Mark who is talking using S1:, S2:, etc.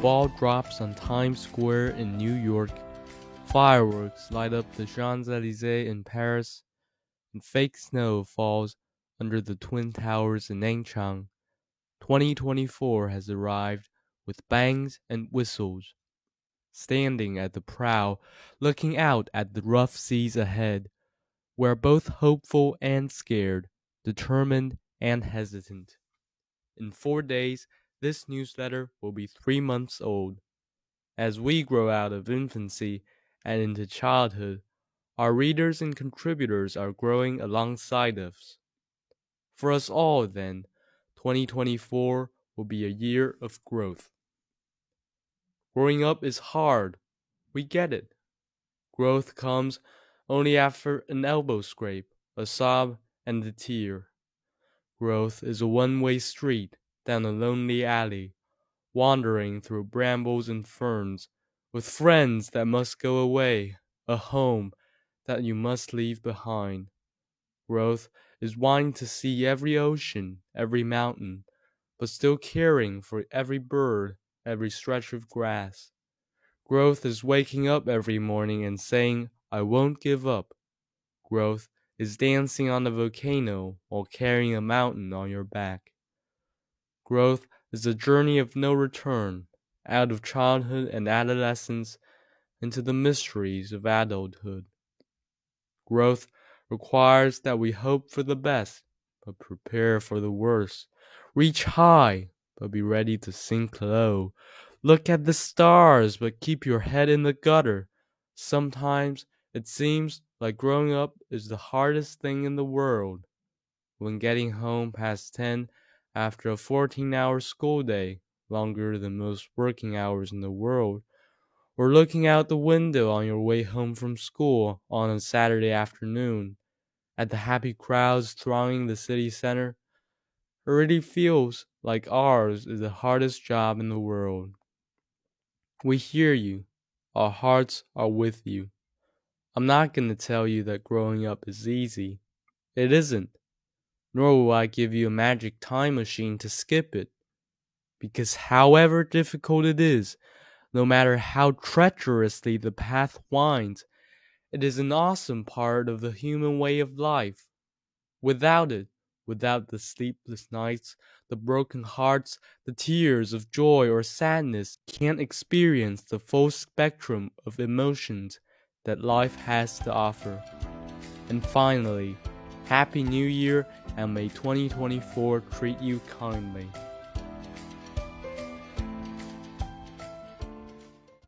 S1: ball drops on Times Square in New York, fireworks light up the Champs Elysees in Paris, and fake snow falls under the Twin Towers in Nanchang, 2024 has arrived with bangs and whistles. Standing at the prow, looking out at the rough seas ahead, we're both hopeful and scared, determined and hesitant. In four days, this newsletter will be three months old. As we grow out of infancy and into childhood, our readers and contributors are growing alongside us. For us all, then, 2024 will be a year of growth. Growing up is hard. We get it. Growth comes only after an elbow scrape, a sob, and a tear. Growth is a one way street down a lonely alley, wandering through brambles and ferns, with friends that must go away, a home that you must leave behind. Growth is wanting to see every ocean, every mountain, but still caring for every bird, every stretch of grass. Growth is waking up every morning and saying, I won't give up. Growth is dancing on a volcano while carrying a mountain on your back. Growth is a journey of no return, out of childhood and adolescence into the mysteries of adulthood. Growth requires that we hope for the best, but prepare for the worst. Reach high, but be ready to sink low. Look at the stars, but keep your head in the gutter. Sometimes it seems like growing up is the hardest thing in the world. When getting home past 10 after a 14 hour school day, longer than most working hours in the world, or looking out the window on your way home from school on a Saturday afternoon at the happy crowds thronging the city center, it feels like ours is the hardest job in the world. We hear you. Our hearts are with you. I'm not going to tell you that growing up is easy. It isn't. Nor will I give you a magic time machine to skip it. Because however difficult it is, no matter how treacherously the path winds, it is an awesome part of the human way of life. Without it, without the sleepless nights, the broken hearts, the tears of joy or sadness, can't experience the full spectrum of emotions that life has to offer. And finally, Happy New Year and may 2024 treat you kindly.